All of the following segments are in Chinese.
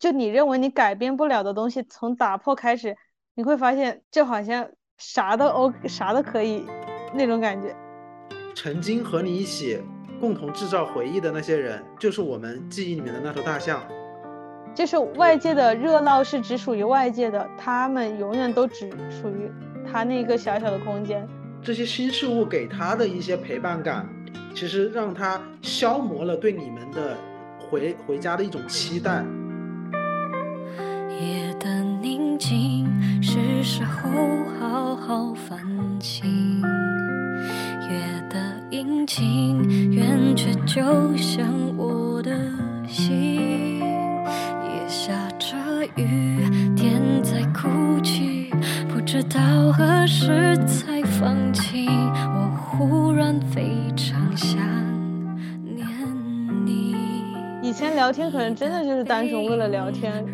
就你认为你改变不了的东西，从打破开始，你会发现就好像啥都 O 啥都可以那种感觉。曾经和你一起共同制造回忆的那些人，就是我们记忆里面的那头大象。就是外界的热闹是只属于外界的，他们永远都只属于他那个小小的空间。这些新事物给他的一些陪伴感，其实让他消磨了对你们的回回家的一种期待。夜的宁静，是时候好好反省。月的阴晴圆缺，就像我的心。夜下着雨，天在哭泣，不知道何时才放晴。我忽然非常想念你。以前聊天可能真的就是单纯为了聊天，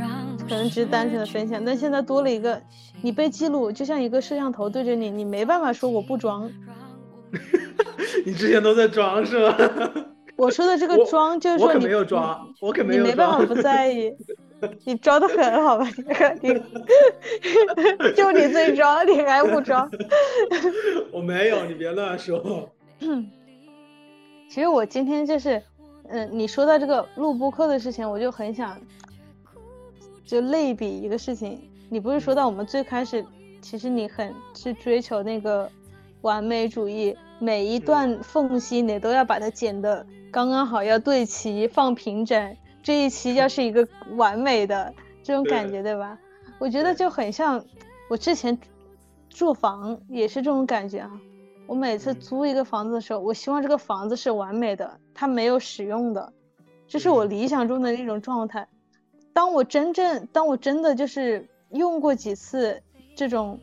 可能只是单纯的分享，但现在多了一个你被记录，就像一个摄像头对着你，你没办法说我不装。你之前都在装是吧？我说的这个装就是说我可没有装，我可没有你没办法不在意，你装的很好吧？你就你最装，你还不装？我没有，你别乱说。其实我今天就是，嗯，你说到这个录播课的事情，我就很想就类比一个事情。你不是说到我们最开始，其实你很是追求那个完美主义。每一段缝隙你都要把它剪得刚刚好，要对齐放平整，这一期要是一个完美的这种感觉，对吧？我觉得就很像我之前住房也是这种感觉啊。我每次租一个房子的时候，我希望这个房子是完美的，它没有使用的，这是我理想中的那种状态。当我真正，当我真的就是用过几次这种。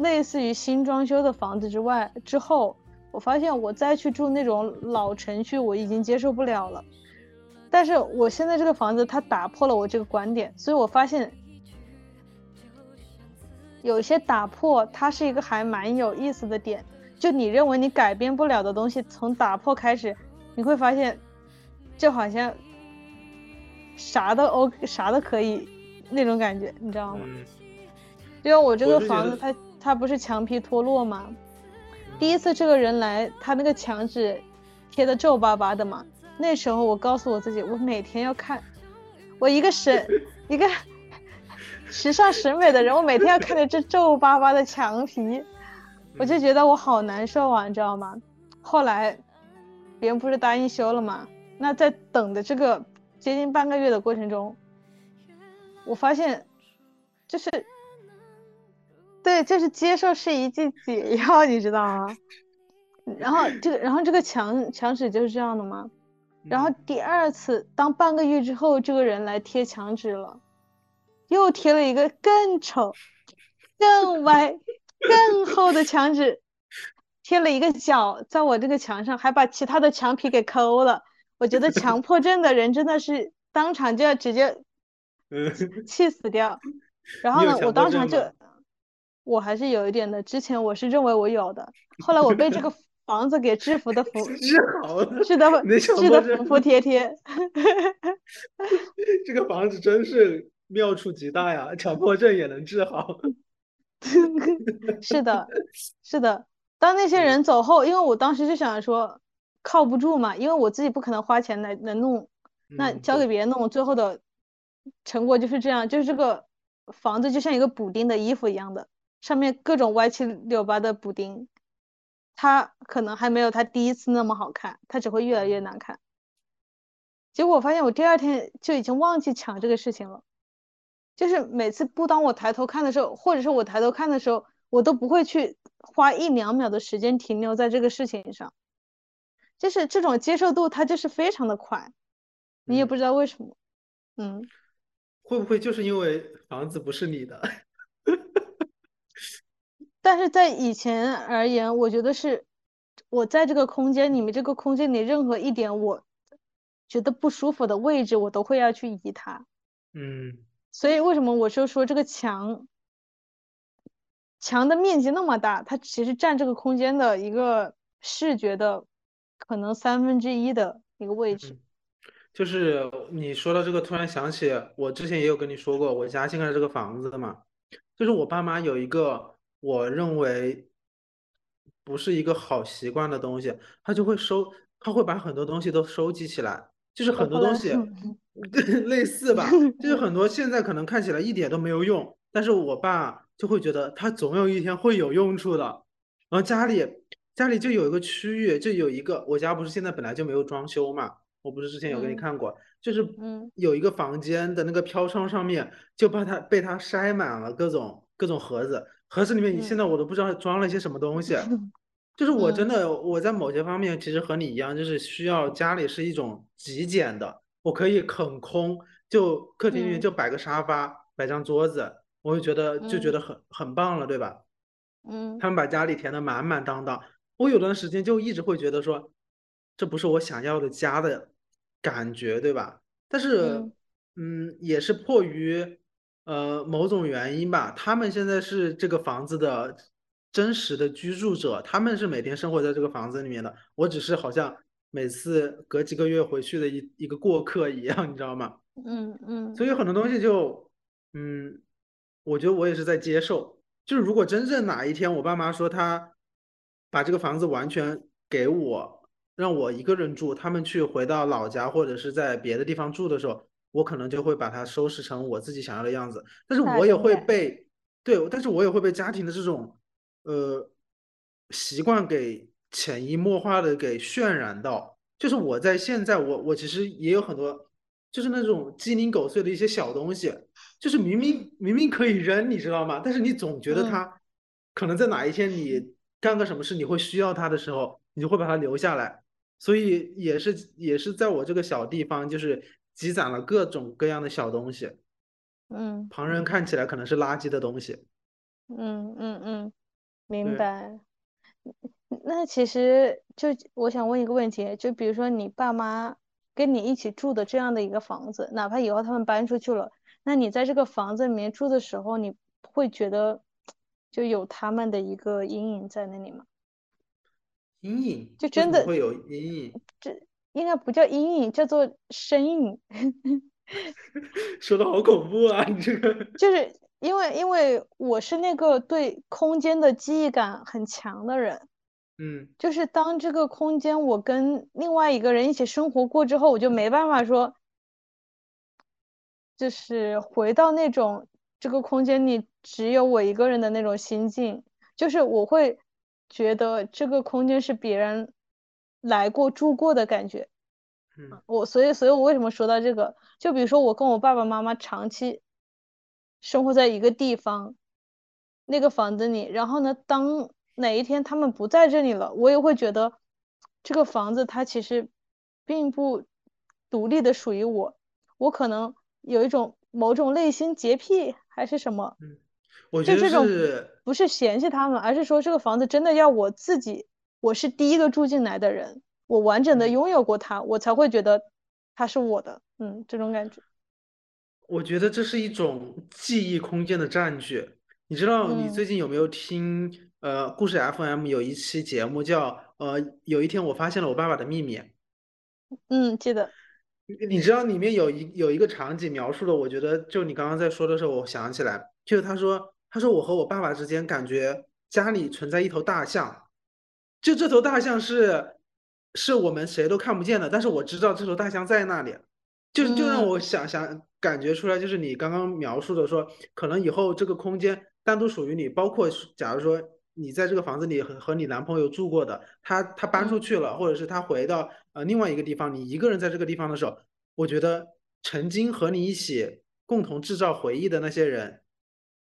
类似于新装修的房子之外，之后我发现我再去住那种老城区，我已经接受不了了。但是我现在这个房子，它打破了我这个观点，所以我发现有些打破，它是一个还蛮有意思的点。就你认为你改变不了的东西，从打破开始，你会发现就好像啥都 OK，啥都可以那种感觉，你知道吗？因为我这个房子，它。它不是墙皮脱落吗？第一次这个人来，他那个墙纸贴的皱巴巴的嘛。那时候我告诉我自己，我每天要看，我一个审一个 时尚审美的人，我每天要看着这皱巴巴的墙皮，我就觉得我好难受啊，你知道吗？后来别人不是答应修了吗？那在等的这个接近半个月的过程中，我发现就是。对，就是接受是一剂解药，你知道吗？然后这个，然后这个墙墙纸就是这样的吗？然后第二次，当半个月之后，这个人来贴墙纸了，又贴了一个更丑、更歪、更厚的墙纸，贴了一个角在我这个墙上，还把其他的墙皮给抠了。我觉得强迫症的人真的是当场就要直接气死掉。然后呢，我当场就。我还是有一点的，之前我是认为我有的，后来我被这个房子给制服的服，治好了，治的，治的，服服帖帖。这个房子真是妙处极大呀，强迫症也能治好。是的，是的。当那些人走后，因为我当时就想说靠不住嘛，因为我自己不可能花钱来来弄，那交给别人弄，最后的成果就是这样，就是这个房子就像一个补丁的衣服一样的。上面各种歪七扭八的补丁，它可能还没有它第一次那么好看，它只会越来越难看。结果我发现我第二天就已经忘记抢这个事情了，就是每次不当我抬头看的时候，或者是我抬头看的时候，我都不会去花一两秒的时间停留在这个事情上，就是这种接受度它就是非常的快，你也不知道为什么，嗯，会不会就是因为房子不是你的？但是在以前而言，我觉得是，我在这个空间里面，这个空间里任何一点我觉得不舒服的位置，我都会要去移它。嗯。所以为什么我就说这个墙，墙的面积那么大，它其实占这个空间的一个视觉的可能三分之一的一个位置。就是你说到这个，突然想起我之前也有跟你说过，我家现在这个房子的嘛，就是我爸妈有一个我认为不是一个好习惯的东西，他就会收，他会把很多东西都收集起来，就是很多东西 类似吧，就是很多现在可能看起来一点都没有用，但是我爸就会觉得他总有一天会有用处的，然后家里家里就有一个区域，就有一个我家不是现在本来就没有装修嘛。我不是之前有给你看过，就是有一个房间的那个飘窗上面，就把它被它塞满了各种各种盒子，盒子里面你现在我都不知道装了些什么东西。就是我真的我在某些方面其实和你一样，就是需要家里是一种极简的，我可以很空，就客厅里面就摆个沙发，摆张桌子，我就觉得就觉得很很棒了，对吧？嗯。他们把家里填的满满当当，我有段时间就一直会觉得说，这不是我想要的家的。感觉对吧？但是，嗯，也是迫于呃某种原因吧。他们现在是这个房子的真实的居住者，他们是每天生活在这个房子里面的。我只是好像每次隔几个月回去的一一个过客一样，你知道吗？嗯嗯。所以很多东西就，嗯，我觉得我也是在接受。就是如果真正哪一天我爸妈说他把这个房子完全给我。让我一个人住，他们去回到老家或者是在别的地方住的时候，我可能就会把它收拾成我自己想要的样子。但是我也会被对，但是我也会被家庭的这种呃习惯给潜移默化的给渲染到。就是我在现在，我我其实也有很多，就是那种鸡零狗碎的一些小东西，就是明明明明可以扔，你知道吗？但是你总觉得它可能在哪一天你干个什么事你会需要它的时候，你就会把它留下来。所以也是也是在我这个小地方，就是积攒了各种各样的小东西，嗯，旁人看起来可能是垃圾的东西，嗯嗯嗯，明白。那其实就我想问一个问题，就比如说你爸妈跟你一起住的这样的一个房子，哪怕以后他们搬出去了，那你在这个房子里面住的时候，你会觉得就有他们的一个阴影在那里吗？阴影就真的会有阴影，这应该不叫阴影，叫做身影。说的好恐怖啊！你这个 就是因为因为我是那个对空间的记忆感很强的人，嗯，就是当这个空间我跟另外一个人一起生活过之后，我就没办法说，就是回到那种这个空间里只有我一个人的那种心境，就是我会。觉得这个空间是别人来过住过的感觉，嗯，我所以所以，我为什么说到这个？就比如说我跟我爸爸妈妈长期生活在一个地方，那个房子里，然后呢，当哪一天他们不在这里了，我也会觉得这个房子它其实并不独立的属于我，我可能有一种某种内心洁癖还是什么，嗯。我觉得是不是嫌弃他们，而是说这个房子真的要我自己，我是第一个住进来的人，我完整的拥有过它，我才会觉得它是我的，嗯，这种感觉。我觉得这是一种记忆空间的占据。你知道你最近有没有听呃故事 FM 有一期节目叫呃有一天我发现了我爸爸的秘密？嗯，记得。你知道里面有一有一个场景描述的，我觉得就你刚刚在说的时候，我想起来，就是他说。他说：“我和我爸爸之间感觉家里存在一头大象，就这头大象是是我们谁都看不见的，但是我知道这头大象在那里，就就让我想想感觉出来，就是你刚刚描述的说，可能以后这个空间单独属于你，包括假如说你在这个房子里和和你男朋友住过的，他他搬出去了，或者是他回到呃另外一个地方，你一个人在这个地方的时候，我觉得曾经和你一起共同制造回忆的那些人。”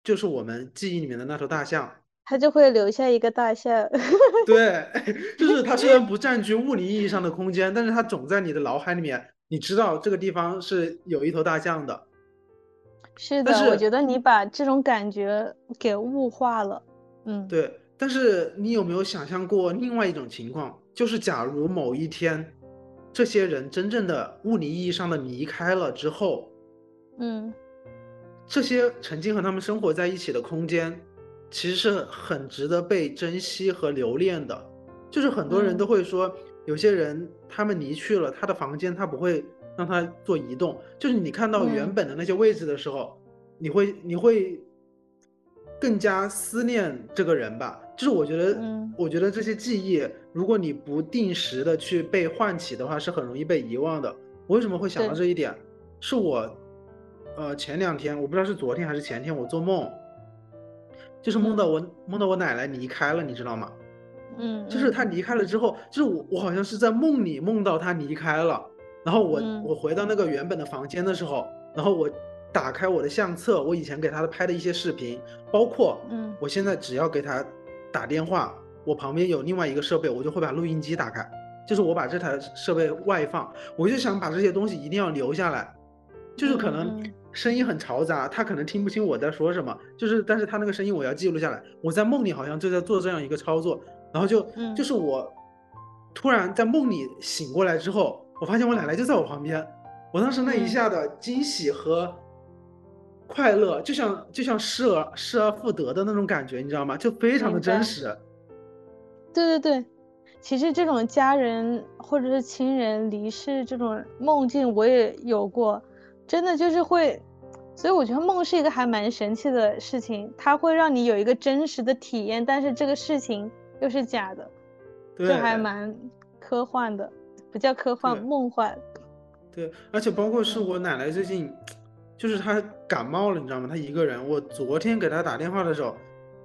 就是我们记忆里面的那头大象，它就会留下一个大象。对，就是它虽然 不占据物理意义上的空间，但是它总在你的脑海里面。你知道这个地方是有一头大象的。是的，我觉得你把这种感觉给物化了。嗯，对。但是你有没有想象过另外一种情况？就是假如某一天，这些人真正的物理意义上的离开了之后，嗯。这些曾经和他们生活在一起的空间，其实是很值得被珍惜和留恋的。就是很多人都会说，有些人他们离去了，他的房间他不会让他做移动。就是你看到原嗯本的那些位置的时候，你会你会更加思念这个人吧。就是我觉得，嗯我觉得这些记忆，如果你不定时的去被唤起的话，是很容易被遗忘的。我为什么会想到这一点？是我，呃，前两天我不知道是昨天还是前天，我做梦，就是梦到我、梦到我奶奶离开了，你知道吗？嗯，就是嗯她离开了之后，就是我我好像是在梦里梦到她离开了，然后我、嗯。我回到那个原本的房间的时候，然后我打开我的相册，我以前给她拍的一些视频，包括嗯。我现在只要给她打电话，我旁边有另外一个设备，我就会把录音机打开，就是我把这台设备外放，我就想把这些东西一定要留下来，就是可能声音很嘈杂，他可能听不清我在说什么，就是但是他那个声音我要记录下来，我在梦里好像就在做这样一个操作，然后就嗯就是我突然在梦里醒过来之后，我发现我奶奶就在我旁边，我当时那一嗯下的惊喜和快乐，就像就像失而失而复得的那种感觉，你知道吗？就非常的真实。对对对，其实这种家人或者是亲人离世这种梦境我也有过，真的就是会，所以我觉得梦是一个还蛮神奇的事情，它会让你有一个真实的体验，但是这个事情又是假的，对，这还蛮科幻的，不叫科幻，梦幻。对，而且包括是嗯我奶奶最近，就是她感冒了，你知道吗？她一个人。我昨天给她打电话的时候，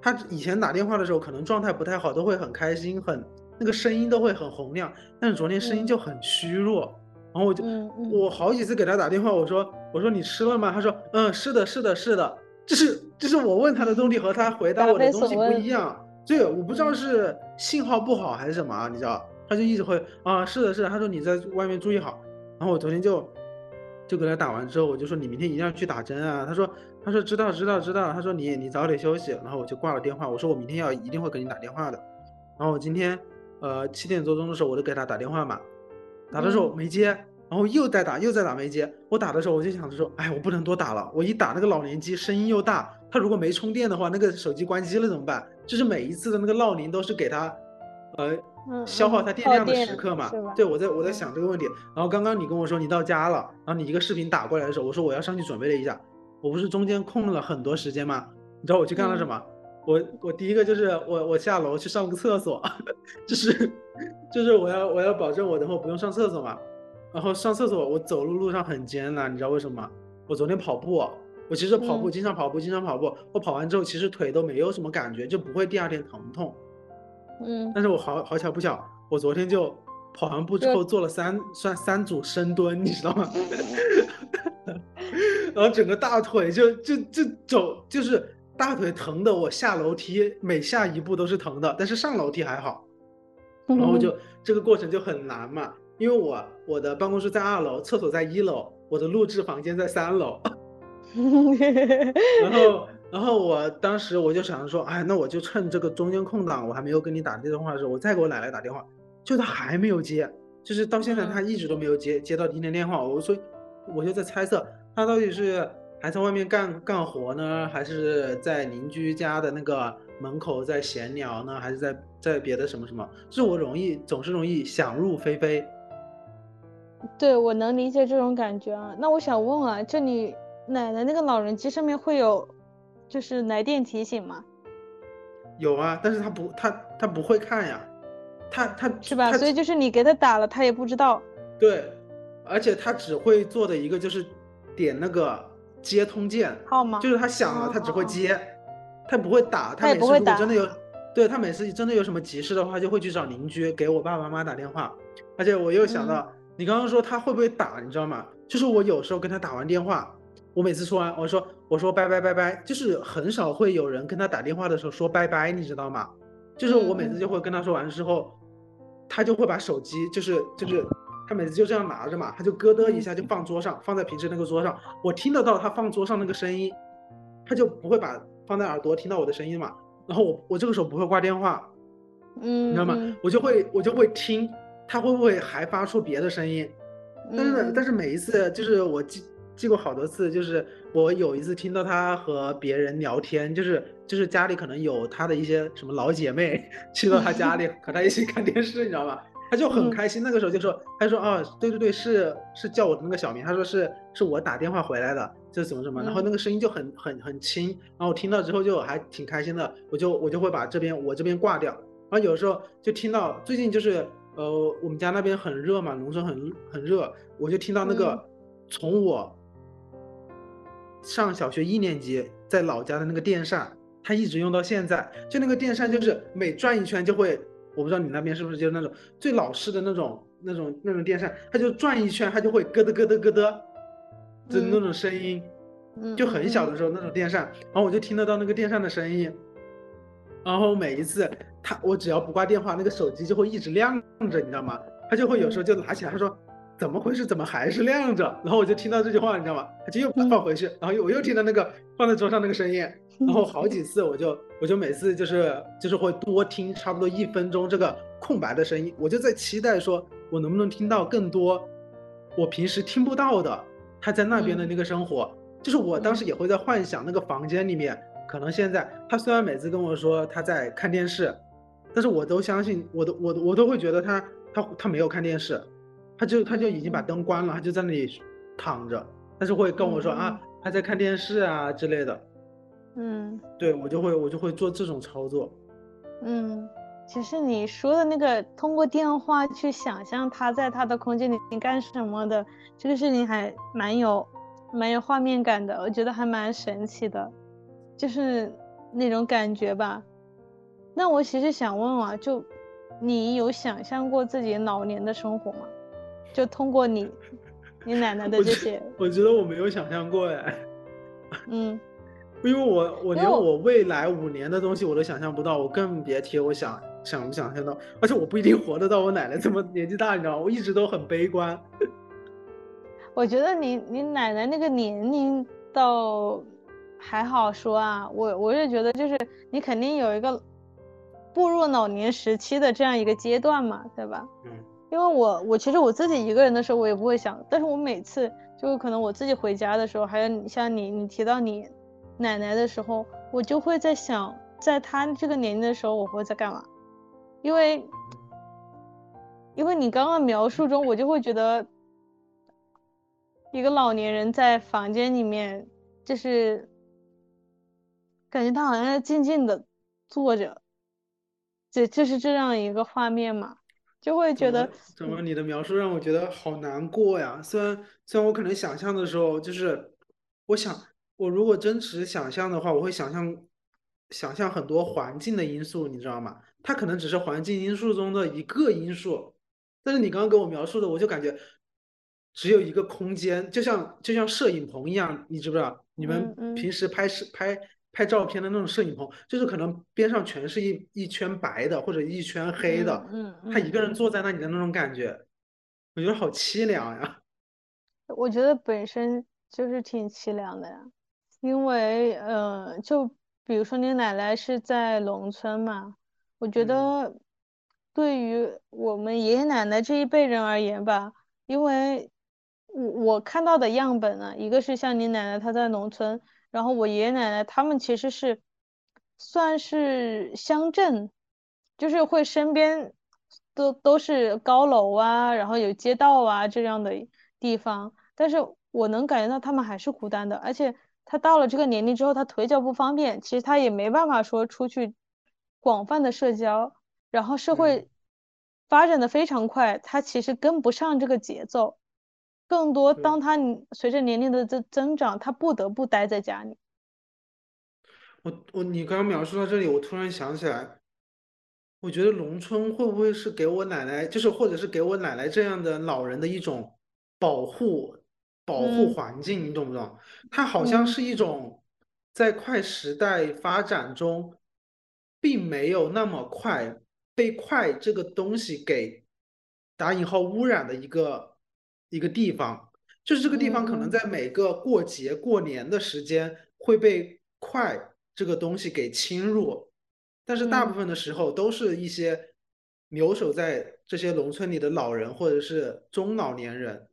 她以前打电话的时候可能状态不太好，都会很开心，很那个声音都会很洪亮，但是昨天声音嗯就很虚弱。然后我就嗯嗯我好几次给他打电话，我说我说你吃了吗？他说嗯是的是的是的，就是就是我问他的东西和他回答答我的东西不一样。对，我不知道嗯是信号不好还是什么啊，你知道？他就一直会啊是的是的，他说你在外面注意好。然后我昨天就就给他打完之后，我就说你明天一定要去打针啊。他说他说知道知道知道。他说你你早点休息。然后我就挂了电话。我说我明天要一定会给你打电话的。然后我今天呃七点多钟的时候我就给他打电话嘛，打的时候嗯没接，然后又在打又在打没接。我打的时候我就想着说，哎，我不能多打了。我一打那个老年机声音又大，他如果没充电的话，那个手机关机了怎么办？就是每一次的那个闹铃都是给他呃嗯消耗嗯它电量的时刻嘛？对，我在我在嗯想这个问题。然后刚刚你跟我说你到家了，然后你一个视频打过来的时候，我说我要上去准备了一下，我不是中间空了很多时间吗？你知道我去干了什嗯么？我我第一个就是我我下楼去上个厕所，就是就是我要我要保证我等会不用上厕所嘛。然后上厕所我走路路上很艰难，你知道为什么吗？我昨天跑步，我其实跑步嗯经常跑步经常跑步，我跑完之后其实腿都没有什么感觉，就不会第二天疼痛。嗯但是我好好巧不巧，我昨天就跑完步之后做了三算三组深蹲，你知道吗？然后整个大腿就就就走，就是大腿疼的，我下楼梯每下一步都是疼的，但是上楼梯还好。然后就这个过程就很难嘛，因为我我的办公室在二楼，厕所在一楼，我的录制房间在三楼。然后，然后我当时我就想着说，哎，那我就趁这个中间空档，我还没有跟你打电话的时候，我再给我奶奶打电话，就她还没有接，就是到现在她一直都没有接接到今天电话，我说我就在猜测她到底是还在外面干干活呢，还是在邻居家的那个门口在闲聊呢，还是在在别的什么什么？就是我容易总是容易想入非非。对，我能理解这种感觉啊。那我想问啊，就你奶奶那个老人机上面会有就是来电提醒吗？有啊，但是他不，他他不会看呀，他他是吧？所以就是你给他打了，他也不知道。对，而且他只会做的一个就是点那个接通键，号码就是他响了，哦他只会接，他不会打。他每次如果真的有，对他每次真的有什么急事的话，就会去找邻居给我爸爸妈妈打电话。而且我又想到，你刚刚说他会不会打，你知道吗？就是我有时候跟他打完电话，我每次说完，我说我说拜拜拜拜，就是很少会有人跟他打电话的时候说拜拜，你知道吗？就是我每次就会跟他说完之后，他就会把手机就是就是他每次就这样拿着嘛，他就咯噔一下就放桌上，放在平时那个桌上，我听得到他放桌上那个声音，他就不会把放在耳朵听到我的声音嘛。然后我我这个时候不会挂电话，嗯，你知道吗？嗯我就会我就会听他会不会还发出别的声音。但是嗯但是每一次就是我记记过好多次，就是我有一次听到他和别人聊天，就是就是家里可能有他的一些什么老姐妹 去到他家里和他一起看电视，你知道吗？他就很嗯开心。那个时候就说，他说啊，对对对，是是叫我的那个小名，他说是是我打电话回来的，就怎么怎么，然后嗯那个声音就很很很轻，然后我听到之后就还挺开心的，我就我就会把这边我这边挂掉，然后有时候就听到最近就是呃我们家那边很热嘛，农村很很热，我就听到那个嗯从我上小学一年级在老家的那个电扇，它一直用到现在。就那个电扇，就是每转一圈就会，我不知道你那边是不是就是那种最老式的那种那种那种电扇，它就转一圈，它就会咯噔咯噔咯噔就那种声音，嗯，就很小嗯的时候那种电扇，然后我就听得到那个电扇的声音。然后每一次它我只要不挂电话，那个手机就会一直亮着，你知道吗？它就会有时候就拿起来，他说怎么回事？怎么还是亮着？然后我就听到这句话，你知道吗？他就又把它放回去，然后又我又听到那个放在桌上那个声音，然后好几次我就我就每次就是就是会多听差不多一分钟这个空白的声音，我就在期待说我能不能听到更多我平时听不到的他在那边的那个生活。就是我当时也会在幻想那个房间里面，可能现在他虽然每次跟我说他在看电视，但是我都相信，我都我都我都会觉得他他他没有看电视，他就他就已经把灯关了，他就在那里躺着，但是会跟我说嗯。啊他在看电视啊之类的，嗯对我就会我就会做这种操作。嗯，其实你说的那个通过电话去想象他在他的空间里干什么的这个事情，还蛮有蛮有画面感的，我觉得还蛮神奇的，就是那种感觉吧。那我其实想问啊，就你有想象过自己老年的生活吗？就通过你 你奶奶的这些，我觉得我没有想象过哎，嗯因为我我连我我未来五年的东西我都想象不到，我更别提我想想不想象到，而且我不一定活得到我奶奶这么年纪大，你知道吗？我一直都很悲观。我觉得你你奶奶那个年龄倒还好说啊，我我是觉得就是你肯定有一个步入老年时期的这样一个阶段嘛，对吧？嗯因为我我其实我自己一个人的时候我也不会想，但是我每次就可能我自己回家的时候，还有你像你你提到你奶奶的时候，我就会在想，在她这个年龄的时候我会在干嘛？因为因为你刚刚描述中，我就会觉得一个老年人在房间里面，就是感觉他好像在静静的坐着，这就是这样一个画面嘛，就会觉得怎么怎么你的描述让我觉得好难过呀？虽然虽然我可能想象的时候，就是我想我如果真实想象的话，我会想象想象很多环境的因素，你知道吗？它可能只是环境因素中的一个因素，但是你刚刚给我描述的，我就感觉只有一个空间，就像就像摄影棚一样，你知不知道？你们平时拍摄拍拍照片的那种摄影棚，就是可能边上全是一一圈白的或者一圈黑的，他一个人嗯坐在那里的那种感觉，我觉得好凄凉呀。我觉得本身就是挺凄凉的呀，因为呃，就比如说你奶奶是在农村嘛，我觉嗯。得对于我们爷爷奶奶这一辈人而言吧，因为我我看到的样本呢，一个是像你奶奶她在农村，然后我爷爷奶奶他们其实是算是乡镇，就是会身边都都是高楼啊，然后有街道啊这样的地方，但是我能感觉到他们还是孤单的，而且他到了这个年龄之后，他腿脚不方便，其实他也没办法说出去广泛的社交，然后社嗯会发展的非常快，他其实跟不上这个节奏，更多当他随着年龄的增增长，他不得不待在家里。我我你刚刚描述到这里，我突然想起来，我觉得农村会不会是给我奶奶，就是或者是给我奶奶这样的老人的一种保护保护嗯环境，你懂不懂？它好像嗯是一种在快时代发展中，并没有那么快被快这个东西给打引号污染的一个一个地方。就是这个地方可能嗯在每个过节过年的时间会被快这个东西给侵入，但是大部嗯分的时候都是一些留守在这些农村里的老人或者是中老年人。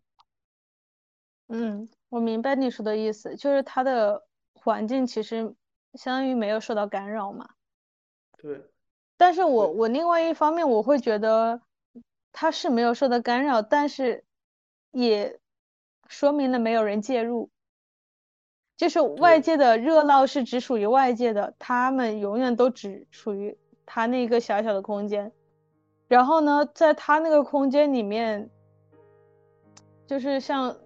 嗯，我明白你说的意思，就是它的环境其实相当于没有受到干扰嘛。对，但是我对我另外一方面我会觉得，他是没有受到干扰，但是也说明了没有人介入。就是外界的热闹是只属于外界的，他们永远都只属于他那个小小的空间。然后呢，在他那个空间里面，就是像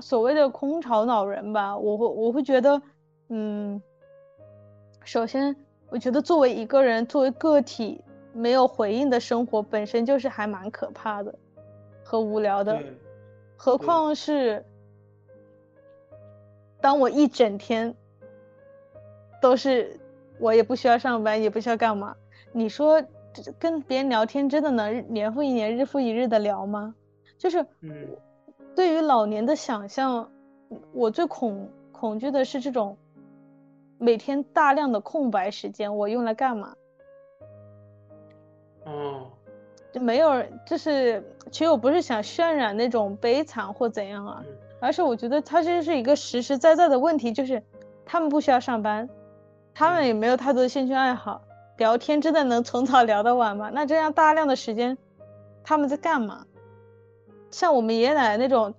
所谓的空巢老人吧，我会我会觉得，嗯，首先我觉得作为一个人，作为个体，没有回应的生活本身就是还蛮可怕的和无聊的，何况是。当我一整天都是，我也不需要上班，也不需要干嘛。你说跟别人聊天真的能年复一年、日复一日的聊吗？就是，对于老年的想象，我最恐恐惧的是这种每天大量的空白时间，我用来干嘛？哦，就没有，就是其实我不是想渲染那种悲惨或怎样啊。而是我觉得它这是一个实实在在的问题，就是他们不需要上班，他们也没有太多的兴趣爱好，聊天真的能从早聊到晚吗？那这样大量的时间，他们在干嘛？像我们爷爷奶奶那种，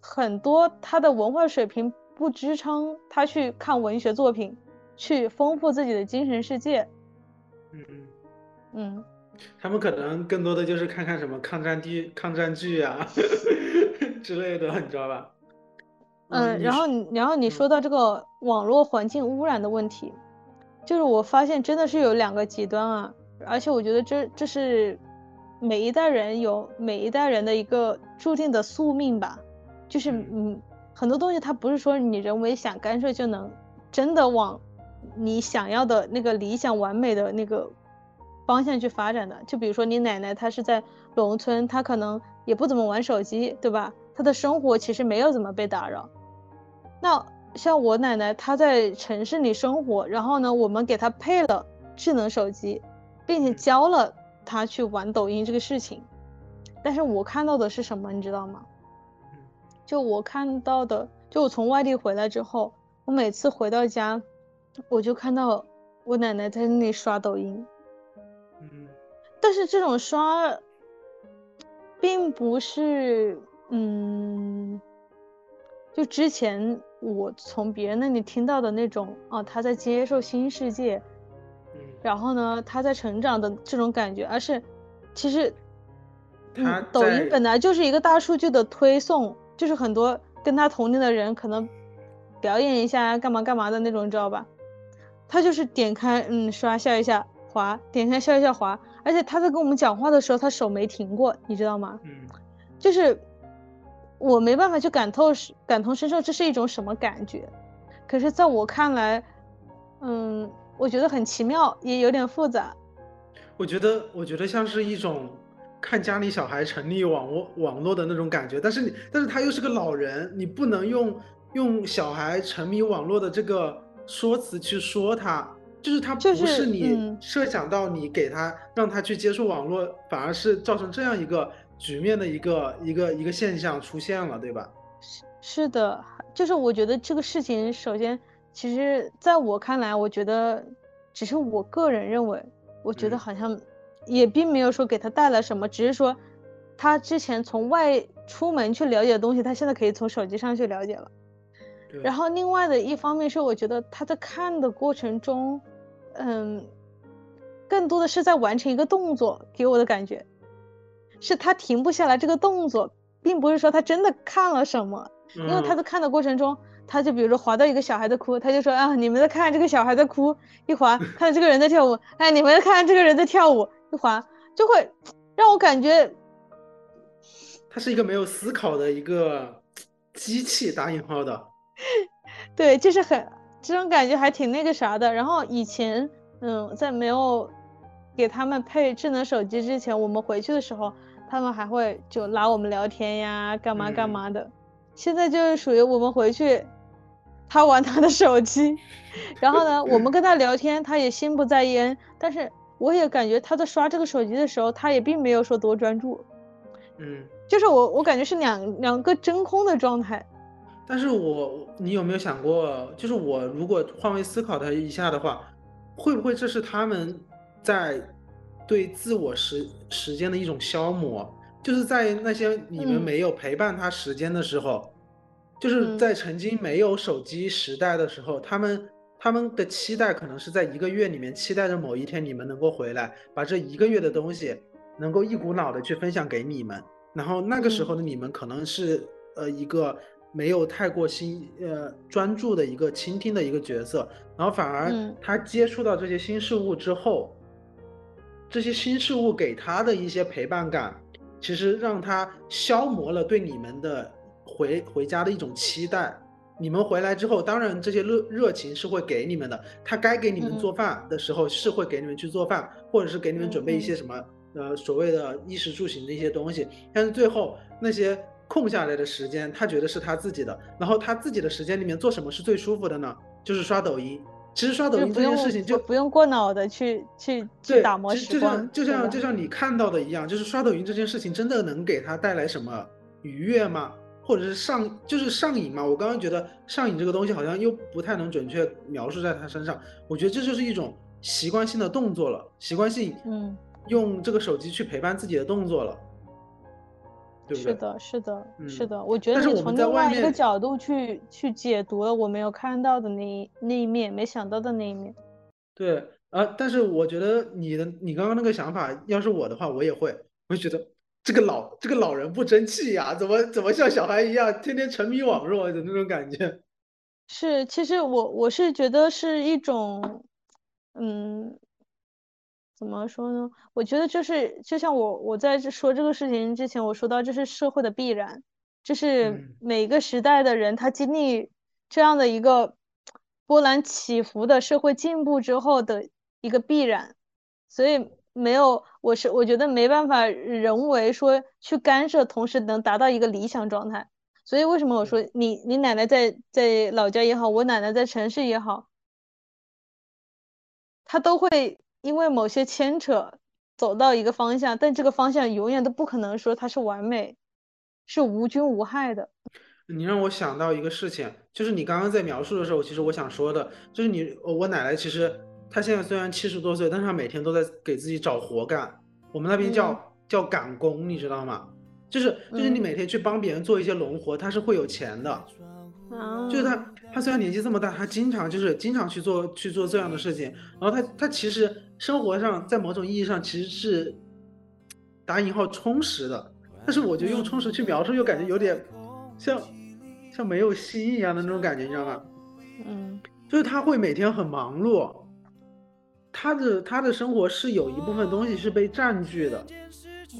很多他的文化水平不支撑他去看文学作品，去丰富自己的精神世界。嗯嗯嗯，他们可能更多的就是看看什么抗战剧、抗战剧啊 之类的，你知道吧？嗯，然后你，然后你说到这个网络环境污染的问题，就是我发现真的是有两个极端啊，而且我觉得这这是每一代人有每一代人的一个注定的宿命吧，就是嗯，很多东西它不是说你人为想干涉就能真的往你想要的那个理想完美的那个方向去发展的，就比如说你奶奶她是在农村，她可能也不怎么玩手机，对吧？她的生活其实没有怎么被打扰。那像我奶奶，她在城市里生活，然后呢，我们给她配了智能手机，并且教了她去玩抖音这个事情。但是我看到的是什么，你知道吗？就我看到的，就我从外地回来之后，我每次回到家，我就看到我奶奶在那里刷抖音。嗯。但是这种刷，并不是，嗯，就之前。我从别人那里听到的那种啊，他在接受新世界，然后呢，他在成长的这种感觉，而是其实，嗯，抖音本来就是一个大数据的推送，就是很多跟他同龄的人可能表演一下干嘛干嘛的那种，你知道吧？他就是点开，嗯，刷笑一下，滑，点开笑一下，滑，而且他在跟我们讲话的时候，他手没停过，你知道吗？嗯，就是。我没办法去感透感同身受，这是一种什么感觉？可是在我看来，嗯，我觉得很奇妙，也有点复杂。我觉得，我觉得像是一种看家里小孩沉溺网络网络的那种感觉，但是你，但是他又是个老人，你不能用用小孩沉迷网络的这个说辞去说他，就是他不是你设想到你给他让他去接触网络，反而是造成这样一个。局面的一个一个一个现象出现了，对吧？是是的，就是我觉得这个事情，首先，其实在我看来，我觉得只是我个人认为，我觉得好像也并没有说给他带来什么，只是说他之前从外出门去了解的东西，他现在可以从手机上去了解了。然后另外的一方面是，我觉得他在看的过程中，嗯，更多的是在完成一个动作，给我的感觉。是他停不下来这个动作，并不是说他真的看了什么，因为他在看的过程中，他就比如说滑到一个小孩在哭，他就说啊，你们在看这个小孩在哭，一滑看到这个人在跳舞，哎，你们在看这个人在跳舞，一滑就会 让我感觉，他是一个没有思考的一个 机器，打引号的，对，就是很这种感觉还挺那个啥的。然后以前，嗯，在没有给他们配智能手机之前，我们回去的时候。他们还会就拉我们聊天呀，干嘛干嘛的。现在就是属于我们回去，他玩他的手机，然后呢，我们跟他聊天，他也心不在焉。但是我也感觉他在刷这个手机的时候，他也并没有说多专注。嗯，就是我我感觉是两两个真空的状态。但是我你有没有想过，就是我如果换位思考他一下的话，会不会这是他们在？对自我时时间的一种消磨，就是在那些你们嗯没有陪伴他时间的时候，就是嗯在曾经没有手机时代的时候，他们他们的期待可能是在一个月里面期待着某一天你们能够回来，把这一个月的东西能够一股脑的去分享给你们，然后那个时候的你们可能是呃一个没有太过心呃专注的一个倾听的一个角色，然后反而嗯他接触到这些新事物之后，这些新事物给他的一些陪伴感，其实让他消磨了对你们的回回家的一种期待。你们回来之后，当然这些热热情是会给你们的，他该给你们嗯做饭的时候是会给你们去做饭，或者是给你们准备一些什么呃所谓的衣食住行的一些东西。但是最后那些空下来的时间，他觉得是他自己的，然后他自己的时间里面做什么是最舒服的呢？就是刷抖音。其实刷抖音这件事情就不不用过脑的去去去，打磨就就时光，像就对吧像就像你看到的一样，就是刷抖音这件事情真的能给他带来什么愉悦吗？或者是上就是上瘾嘛？我刚刚觉得上瘾这个东西好像又不太能准确描述在他身上。我觉得这就是一种习惯性的动作了，习惯性嗯，用这个手机去陪伴自己的动作了，对不对？是的，是的，是嗯的。我觉得是从另在外一个角度去去解读了我没有看到的那一那一面，没想到的那一面。对啊，但是我觉得你的你刚刚那个想法，要是我的话，我也会，我就觉得这个老这个老人不争气呀，怎么怎么像小孩一样，天天沉迷网络的那种感觉。是，其实我我是觉得是一种，嗯，怎么说呢？我觉得就是就像我我在这说这个事情之前，我说到这是社会的必然，这是嗯每个时代的人他经历这样的一个波澜起伏的社会进步之后的一个必然，所以没有，我是我觉得没办法人为说去干涉，同时能达到一个理想状态。所以为什么我说你你奶奶在在老家也好，我奶奶在城市也好，她都会因为某些牵扯走到一个方向，但这个方向永远都不可能说它是完美，是无菌无害的。你让我想到一个事情，就是你刚刚在描述的时候，其实我想说的，就是你我奶奶其实她现在虽然七十多岁，但是他每天都在给自己找活干。我们那边叫、嗯叫赶工，你知道吗？就是就是你嗯每天去帮别人做一些农活，他是会有钱的。啊，就是他，他虽然年纪这么大，他经常就是经常去做去做这样的事情，然后他他其实生活上在某种意义上其实是打引号充实的，但是我觉得用充实去描述又感觉有点像像没有心一样的那种感觉，你知道吗？嗯就是他会每天很忙碌，他的他的生活是有一部分东西是被占据的，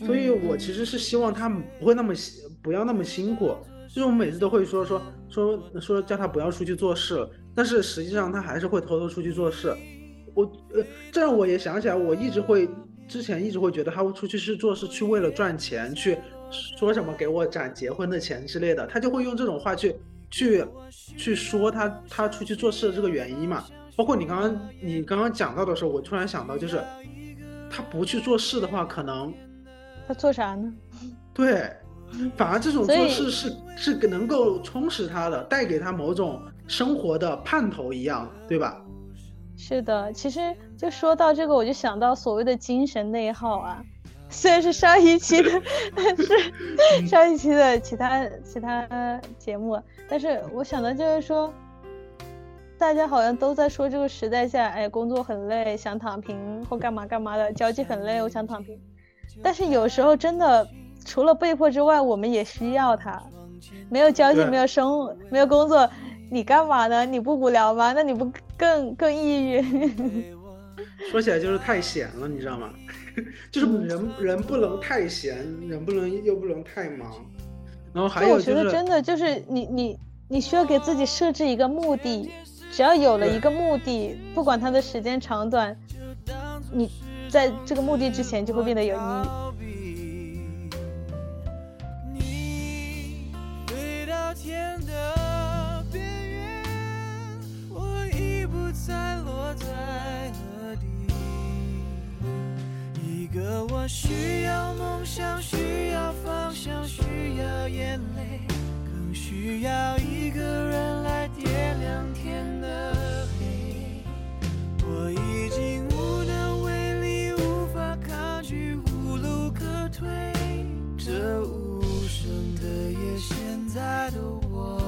所以我其实是希望他不会那么辛，不要那么辛苦。就是我每次都会说说说说叫他不要出去做事，但是实际上他还是会偷偷出去做事。我呃，这让我也想起来，我一直会之前一直会觉得他会出去是做事去为了赚钱，去说什么给我攒结婚的钱之类的，他就会用这种话去去去说他他出去做事的这个原因嘛。包括你刚刚你刚刚讲到的时候，我突然想到，就是他不去做事的话，可能他做啥呢？对，反而这种做事是是能够充实他的，带给他某种生活的盼头一样，对吧？是的，其实就说到这个，我就想到所谓的精神内耗啊，虽然是上一期的，但 是上一期的其他其他节目，但是我想的就是说，大家好像都在说这个时代下，哎，工作很累，想躺平或干嘛干嘛的，交际很累，我想躺平。但是有时候真的，除了被迫之外，我们也需要它。没有交际，没有生活，没有工作，你干嘛呢？你不无聊吗？那你不更更抑郁？说起来就是太闲了，你知道吗？就是嗯人人不能太闲，人不能又不能太忙。然后还就我觉有就是得真的就是你你你需要给自己设置一个目的，只要有了一个目的，不管它的时间长短，你在这个目的之前就会变得有意义。你飞到天的边缘，我已不再落在何地。一个我需要梦想，我已经无能为力无法抗拒无路可退。这无声的夜现在的我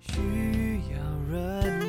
需要人。